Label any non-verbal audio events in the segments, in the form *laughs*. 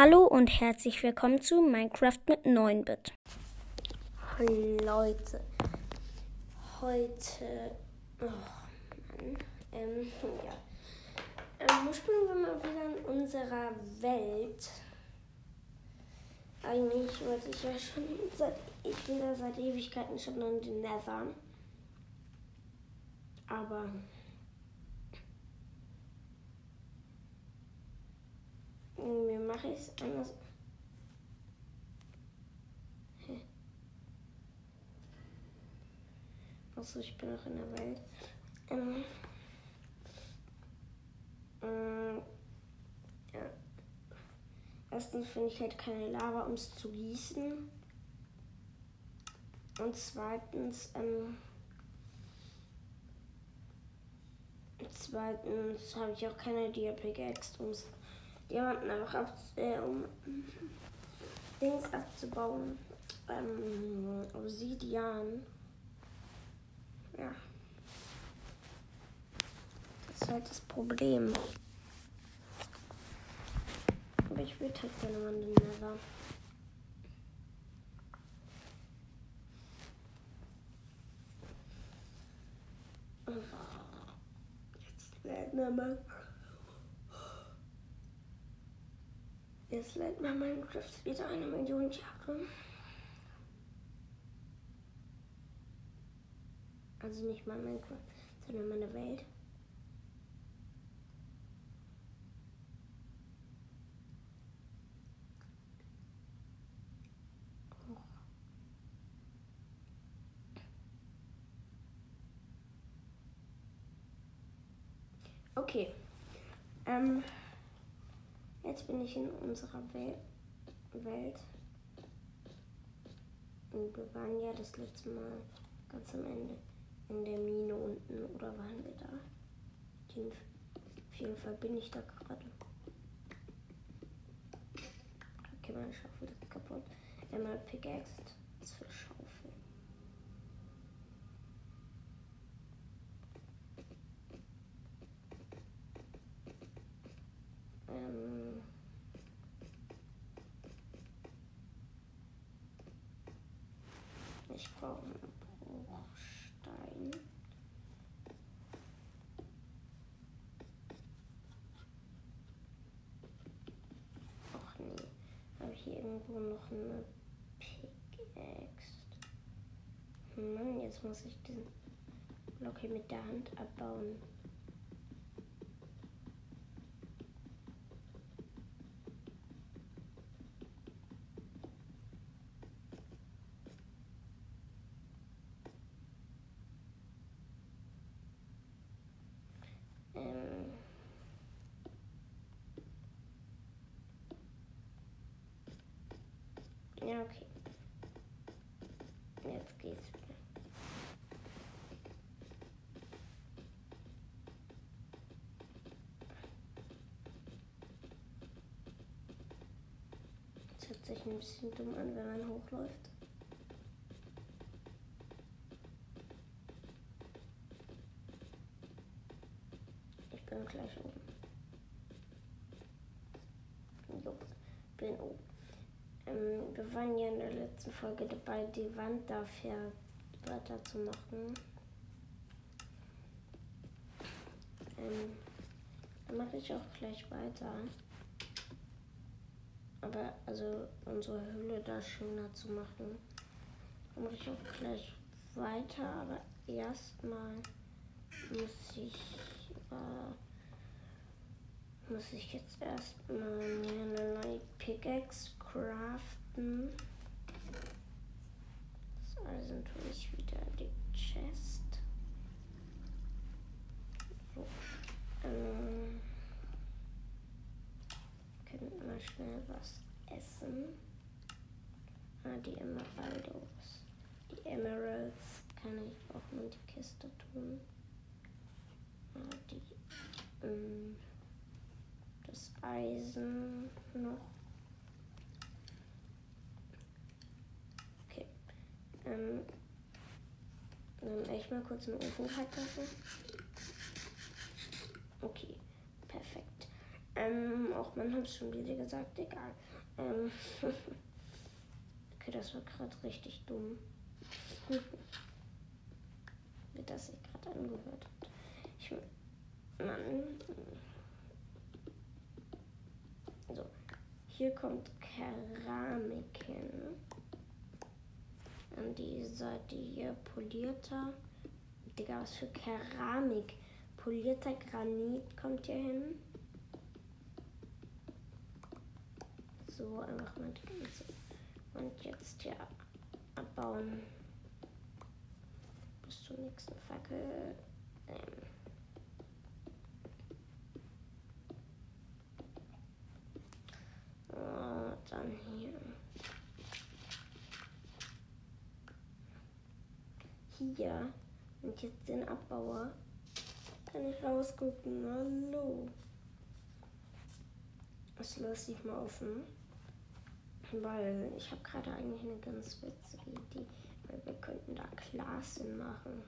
Hallo und herzlich willkommen zu Minecraft mit 9-Bit. Leute, heute, oh Mann, ähm, ja, ähm, spielen wir mal wieder in unserer Welt. Eigentlich wollte ich ja schon seit, ich will da seit Ewigkeiten schon in den Nether. Aber Wie mache ich es anders? Hä? Achso, ich bin noch in der Welt. Ähm, ähm, ja. Erstens finde ich halt keine Lava, um es zu gießen. Und zweitens, ähm, zweitens habe ich auch keine Dia Pickaxe, um es jemanden einfach ab, äh, um Dings abzubauen. Ähm, Obsidian. Ja. Das ist halt das Problem. Aber ich würde halt gerne mal den Nether. Jetzt werden wir mal. Jetzt lädt mein Minecraft wieder eine Million Jahre. Also nicht mal Minecraft, sondern meine Welt. Okay. Ähm. Jetzt bin ich in unserer Wel Welt. Und wir waren ja das letzte Mal ganz am Ende in der Mine unten. Oder waren wir da? Auf jeden Fall bin ich da gerade. Okay, meine Schaufel ist kaputt. Einmal Pickaxe. Das für Schaufel. Ähm. Ich brauche einen Bruchstein. Ach nee. Habe ich hier irgendwo noch eine Pickaxe? Mann, jetzt muss ich diesen Block hier mit der Hand abbauen. Ja, okay. Jetzt geht's wieder. Es hört sich ein bisschen dumm an, wenn man hochläuft. Ich bin gleich oben. Jupp, bin oben. Ähm, wir waren ja in der letzten Folge dabei, die Wand dafür weiterzumachen. Ähm, dann mache ich auch gleich weiter. Aber also unsere Hülle da schöner zu machen. Dann mache ich auch gleich weiter, aber erstmal muss ich äh, muss ich jetzt erstmal mir eine neue Pickaxe craften. So, also tue ich wieder die Chest. So. Ähm, können mal schnell was essen. Ah, die Emeraldos. Die Emeralds kann ich auch in die Kiste tun. Die. Ähm, das Eisen noch. Okay. Ähm, dann echt mal kurz einen Ofen kalt lassen. Okay, perfekt. Ähm, auch man hat schon wieder gesagt, egal. Ähm, *laughs* okay, das war gerade richtig dumm. *laughs* Wie das sich gerade angehört hat. Ich, Mann. So, hier kommt Keramiken. An die Seite hier polierter. Digga, was für Keramik. Polierter Granit kommt hier hin. So, einfach mal die ganze. Und jetzt hier abbauen. Bis zur nächsten Fackel. Ähm. Oh, dann hier. Hier. Und jetzt den Abbauer. Kann ich rausgucken? Hallo. Das lasse ich mal offen. Weil ich habe gerade eigentlich eine ganz witzige Idee. Weil wir könnten da Klassen machen.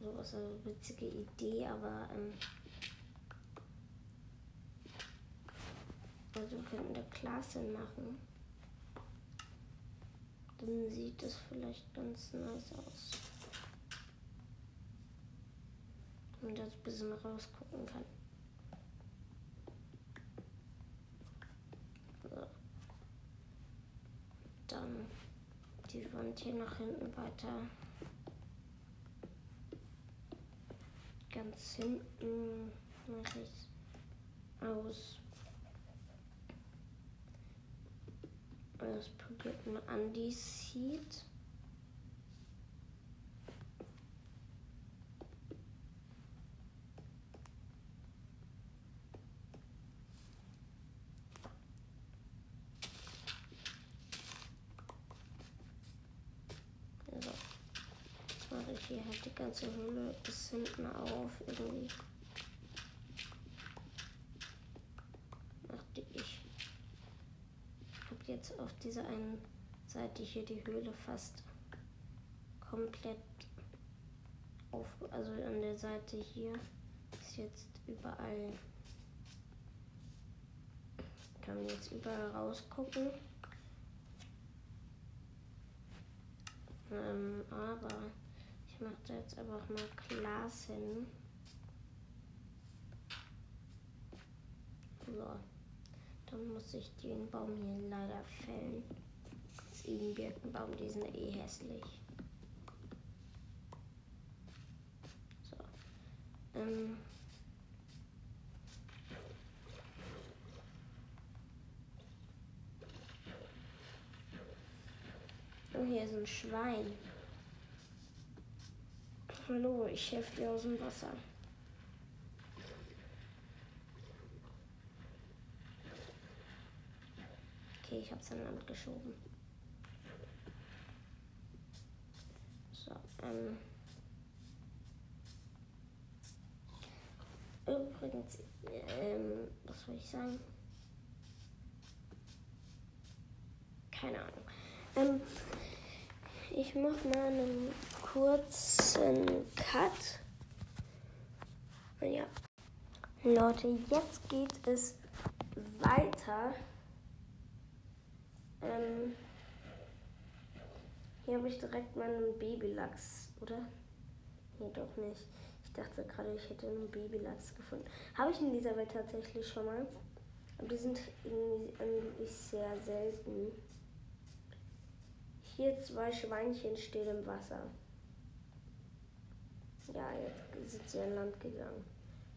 So was eine witzige Idee, aber ähm, also wir könnten da Klassen machen. Dann sieht es vielleicht ganz nice aus. Und das ein bisschen rausgucken kann. So. Dann die Wand hier nach hinten weiter. Ganz hinten mache ich aus Das probiert man an die Seed. So. Jetzt mache ich hier halt die ganze Hülle bis hinten auf irgendwie. jetzt auf dieser einen Seite hier die Höhle fast komplett auf, also an der Seite hier ist jetzt überall, kann jetzt überall rausgucken. Ähm, aber ich mache da jetzt einfach mal Glas hin. So. Dann muss ich den Baum hier leider fällen. Ziegenbirkenbaum, die sind eh hässlich. So. Ähm. Oh, hier ist ein Schwein. Hallo, ich helfe dir aus dem Wasser. Okay, ich habe es an Land geschoben. So, ähm. Übrigens, ähm, was soll ich sagen? Keine Ahnung. Ähm, ich mach mal einen kurzen Cut. Ja. Leute, jetzt geht es weiter ähm, hier habe ich direkt meinen Babylachs, oder? Nee, doch nicht. Ich dachte gerade, ich hätte einen Babylachs gefunden. Habe ich in dieser Welt tatsächlich schon mal. Aber die sind irgendwie sehr selten. Hier zwei Schweinchen stehen im Wasser. Ja, jetzt sind sie an Land gegangen.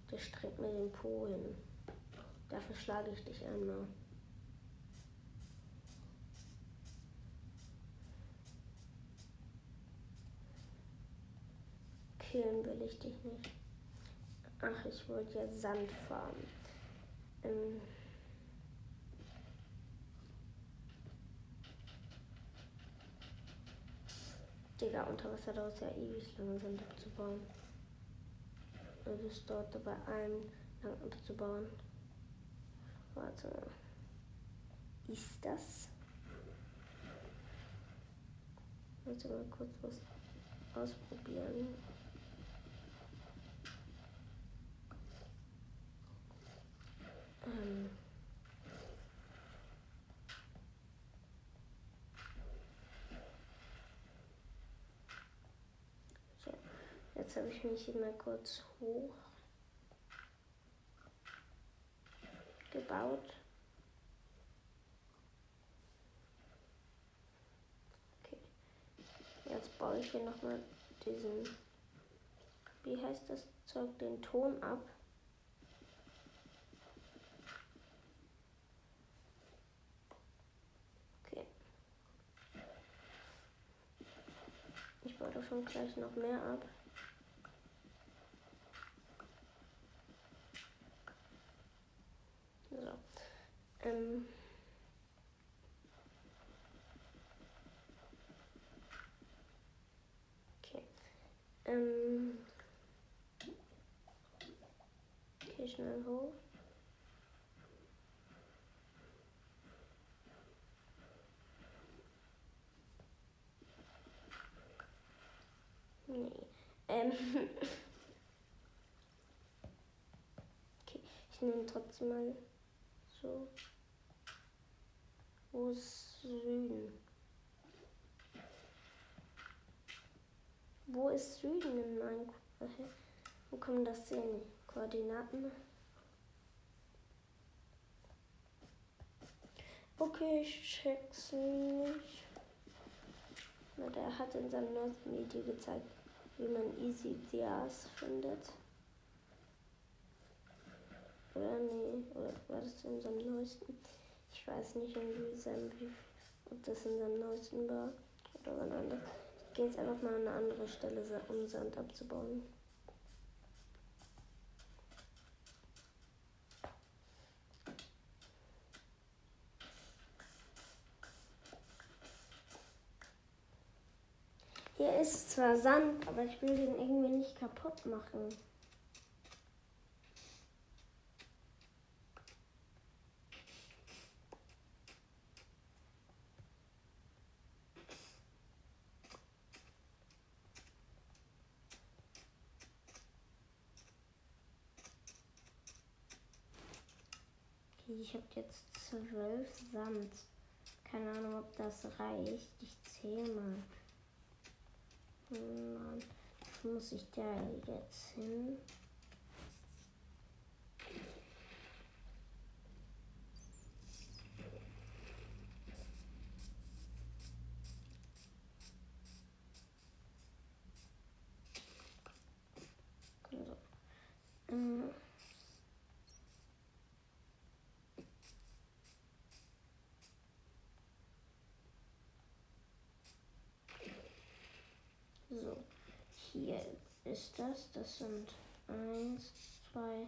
Der streckt mir den Po hin. Dafür schlage ich dich einmal. killen will ich dich nicht. Ach, ich wollte ja Sand farmen. Ähm Digga, unter Wasser dauert ja ewig lange, Sand abzubauen. Also es dauert dabei einen lang abzubauen. Warte. Ist das? Ich muss mal kurz was ausprobieren. Ähm. Jetzt habe ich mich hier mal kurz hoch gebaut. Okay. Jetzt baue ich hier nochmal diesen, wie heißt das Zeug, den Ton ab. Okay. Ich baue davon gleich noch mehr ab. Ähm okay. Ähm okay, schnell hoch. Nee. Ähm. *laughs* okay, ich nehme trotzdem mal so. Wo ist Süden? Wo ist Süden in Minecraft? Wo kommen das hin? Koordinaten? Okay, ich check's nicht. Na, der hat in seinem neuesten Video gezeigt, wie man Easy Dias findet. Oder nee, oder war das in seinem neuesten? Ich weiß nicht, inwiefern, ob das in seinem neuesten war oder wann anders. Ich gehe jetzt einfach mal an eine andere Stelle, um Sand abzubauen. Hier ist zwar Sand, aber ich will den irgendwie nicht kaputt machen. Ich habe jetzt zwölf Sand. Keine Ahnung, ob das reicht. Ich zähle mal. Mann, wo muss ich da jetzt hin? So. Ähm. So, hier ist das. Das sind 1, 2,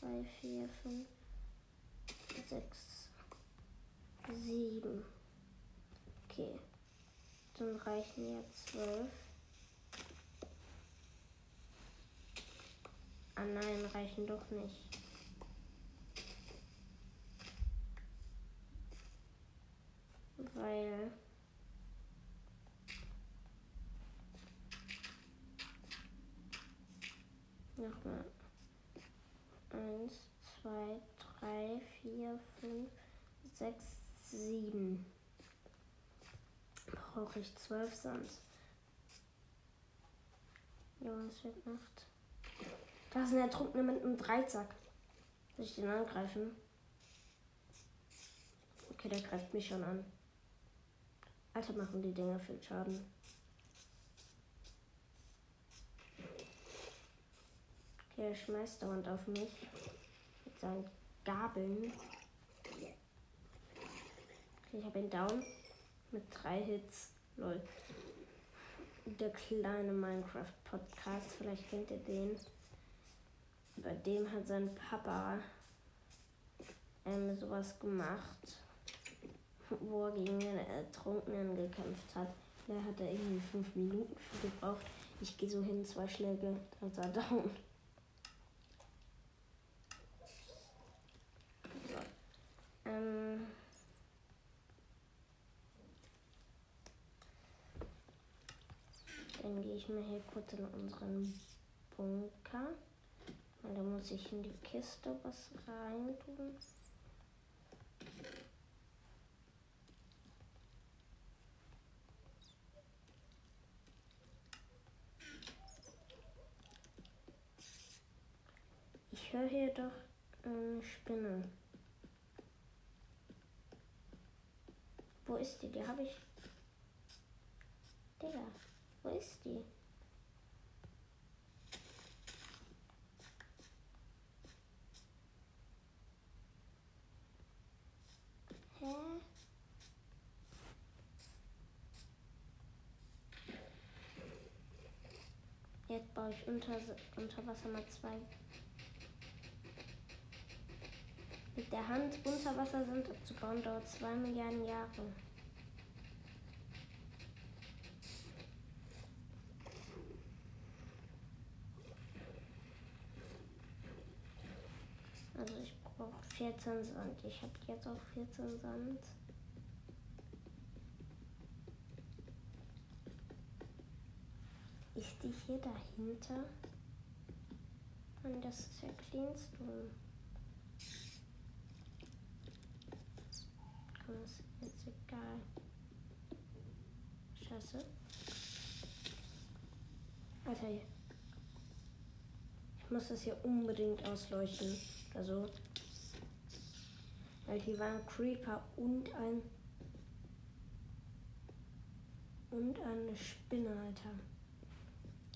3, 4, 5, 6, 7. Okay, dann reichen ja 12. Ah nein, reichen doch nicht. Weil Nochmal. Eins, zwei, drei, vier, fünf, sechs, sieben. Brauche ich zwölf. Ja, es wird Nacht. Da ist ein Ertrunkener mit einem Dreizack. Soll ich den angreifen? Okay, der greift mich schon an. Alter, machen die Dinger viel Schaden. Der schmeißt dauernd auf mich mit seinen Gabeln. Okay, ich habe ihn down mit drei Hits. Lol. Der kleine Minecraft Podcast, vielleicht kennt ihr den. Bei dem hat sein Papa ähm, sowas gemacht, wo er gegen den Ertrunkenen gekämpft hat. Da hat er irgendwie fünf Minuten für gebraucht. Ich gehe so hin, zwei Schläge, dann ist er *laughs* down. Ähm Dann gehe ich mir hier kurz in unseren Bunker. Und da muss ich in die Kiste was rein tun. Ich höre hier doch ähm, eine Spinne. Wo ist die? Die habe ich. Digga, wo ist die? Hä? Jetzt baue ich unter, unter Wasser mal zwei. Mit der Hand unter Wasser sind abzubauen dauert zwei Milliarden Jahre. Also ich brauche 14 Sand. Ich habe jetzt auch 14 Sand. Ist die hier dahinter? Und das ist ja Cleanstone. Ist jetzt egal. Scheiße. Alter, ich muss das hier unbedingt ausleuchten. Also, weil hier war ein Creeper und ein und eine Spinne, Alter.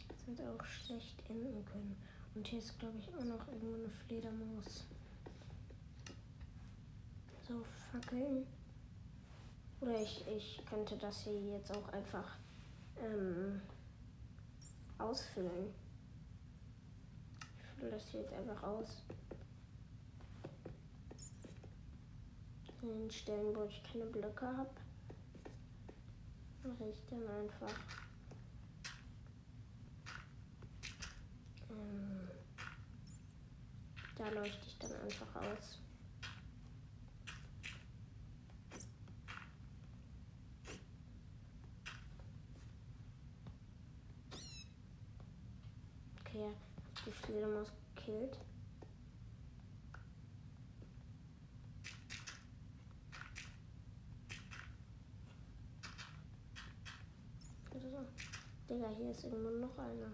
Das hätte auch schlecht enden können. Und hier ist, glaube ich, auch noch irgendwo eine Fledermaus. So, Fackeln. Oder ich, ich könnte das hier jetzt auch einfach ähm, ausfüllen. Ich fülle das hier jetzt einfach aus. In den Stellen, wo ich keine Blöcke habe, mache ich dann einfach ähm, da leuchte ich dann einfach aus. Hab die Fledermaus gekillt. So. Digga, hier ist irgendwo noch einer.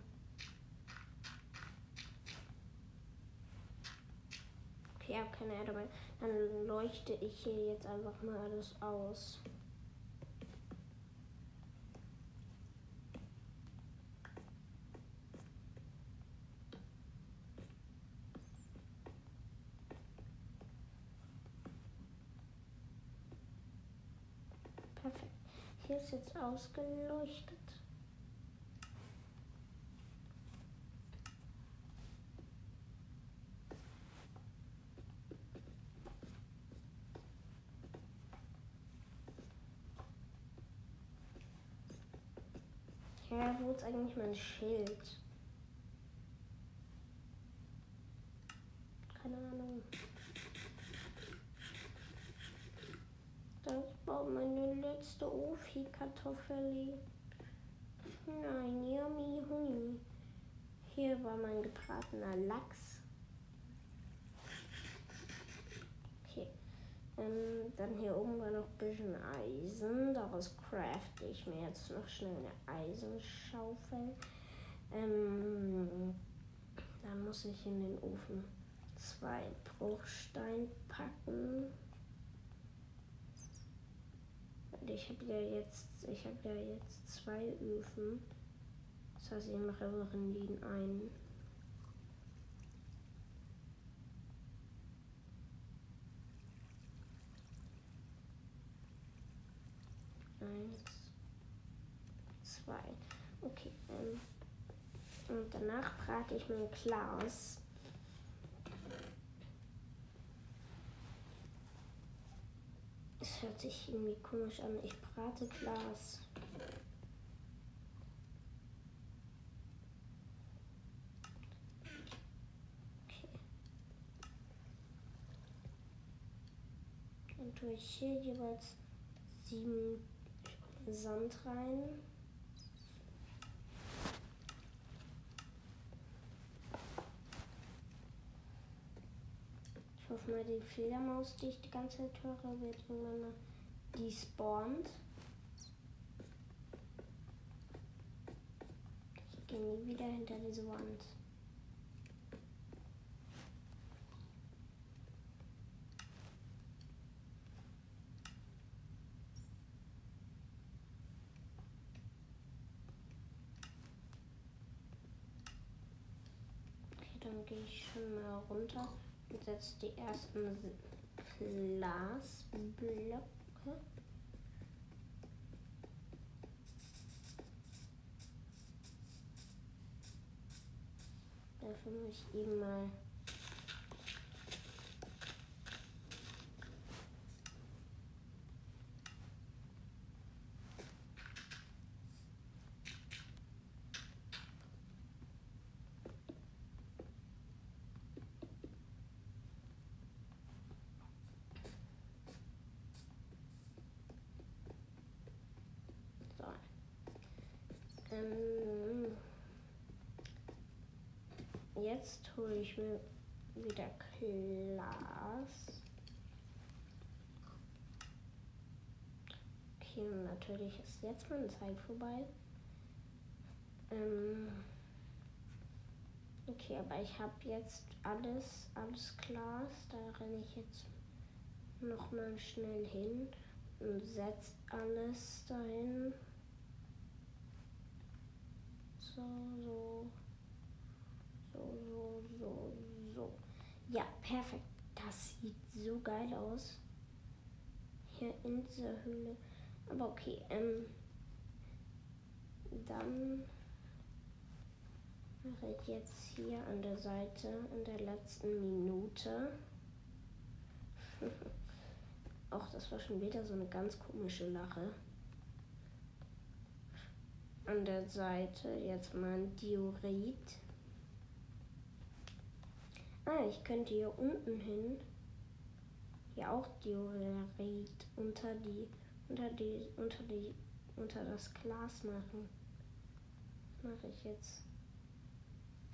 Okay, ich habe keine Erde mehr. Dann leuchte ich hier jetzt einfach mal alles aus. Perfekt. Hier ist jetzt ausgeleuchtet. Ja, wo ist eigentlich mein Schild? Keine Ahnung. Das war meine letzte Ofi-Kartoffel. Nein, yummy honey. Hier war mein gebratener Lachs. Okay. Ähm, dann hier oben war noch ein bisschen Eisen. Daraus crafte ich mir jetzt noch schnell eine Eisenschaufel. Ähm, dann muss ich in den Ofen zwei Bruchstein packen. Und ich habe ja jetzt, ich habe ja jetzt zwei Öfen. Das heißt, ich mache einfach in den einen. Eins, zwei. Okay. Ähm, und danach brate ich mein Glas. Es hört sich irgendwie komisch an. Ich brate Glas. Okay. Dann tue ich hier jeweils sieben Sand rein. Ich hoffe mal, die Fledermaus, die ich die ganze Zeit höre, wird irgendwann die spawnt. Ich gehe nie wieder hinter diese Wand. Dann gehe ich schon mal runter und setze die ersten Glas Muss ich eben mal Ähm, jetzt hole ich mir wieder Glas. Okay, natürlich ist jetzt meine Zeit vorbei. Ähm, okay, aber ich habe jetzt alles, alles Glas. Da renne ich jetzt noch mal schnell hin und setze alles dahin so, so, so, so, so. Ja, perfekt. Das sieht so geil aus. Hier in dieser Höhle. Aber okay, ähm, dann mache ich jetzt hier an der Seite in der letzten Minute. *laughs* Auch das war schon wieder so eine ganz komische Lache an der Seite jetzt mal ein Diorit. Ah, ich könnte hier unten hin ja auch Diorit unter die unter die unter die unter das Glas machen. Mache ich jetzt.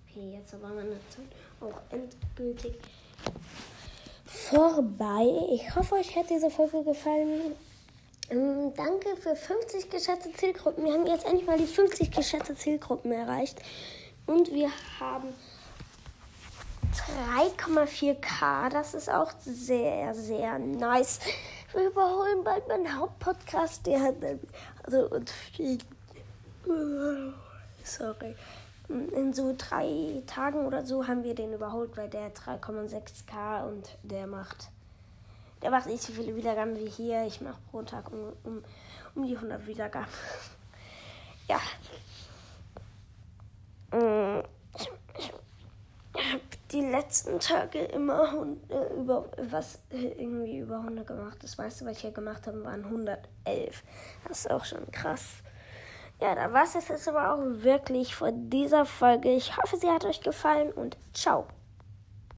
Okay, jetzt aber meine Zeit auch endgültig vorbei. Ich hoffe, euch hat diese Folge gefallen. Ähm, danke für 50 geschätzte Zielgruppen. Wir haben jetzt endlich mal die 50 geschätzte Zielgruppen erreicht. Und wir haben 3,4k. Das ist auch sehr, sehr nice. Wir überholen bald meinen Hauptpodcast. Der hat also sorry. In so drei Tagen oder so haben wir den überholt, weil der 3,6k und der macht der macht nicht so viele Wiedergaben wie hier. Ich mache pro Tag um, um, um die 100 Wiedergaben. *laughs* ja. Mm, ich, ich, ich habe die letzten Tage immer äh, über was äh, irgendwie über 100 gemacht. Das meiste, was ich hier gemacht habe, waren 111. Das ist auch schon krass. Ja, da war es jetzt aber auch wirklich von dieser Folge. Ich hoffe, sie hat euch gefallen und ciao.